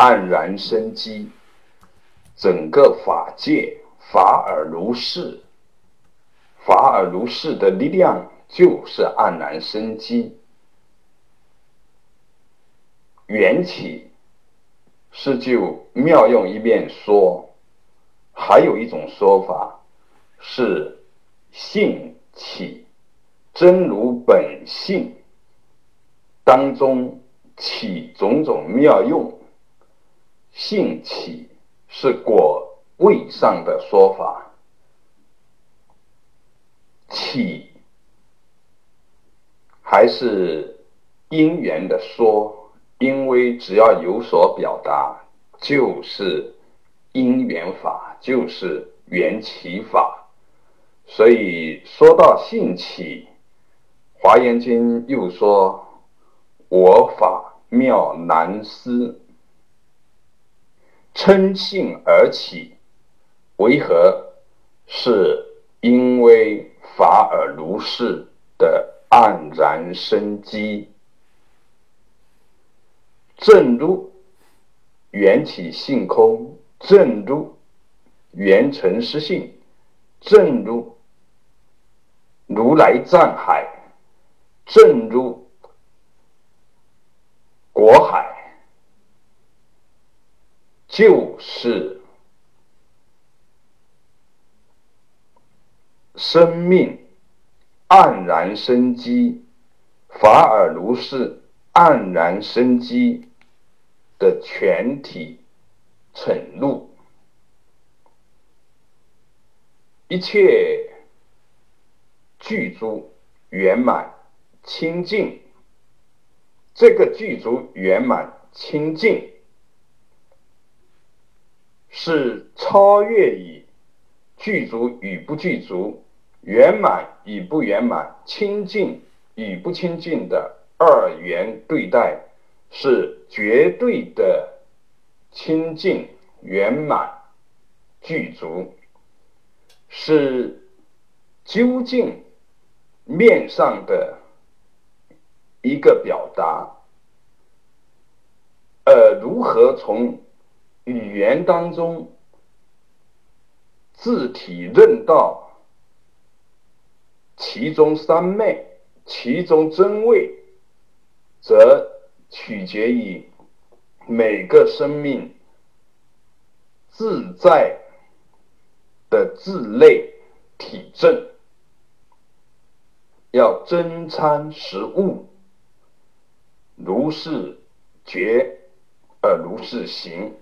黯然生机。整个法界法尔如是，法尔如是的力量就是黯然生机。缘起是就妙用一面说，还有一种说法是性起，真如本性当中起种种妙用，性起。是果位上的说法，起还是因缘的说？因为只要有所表达，就是因缘法，就是缘起法。所以说到性起，《华严经》又说：“我法妙难思。”嗔性而起，为何？是因为法尔如是的黯然生机。正如缘起性空，正如缘成实性，正如如来藏海，正如国海。就是生命黯然生机，法尔如是黯然生机的全体沉入，一切具足圆满清净。这个具足圆满清净。是超越于具足与不具足、圆满与不圆满、清净与不清净的二元对待，是绝对的清净、圆满、具足，是究竟面上的一个表达。呃，如何从？语言当中，字体认道，其中三昧，其中真味，则取决于每个生命自在的自类体证，要真参实悟，如是觉而如是行。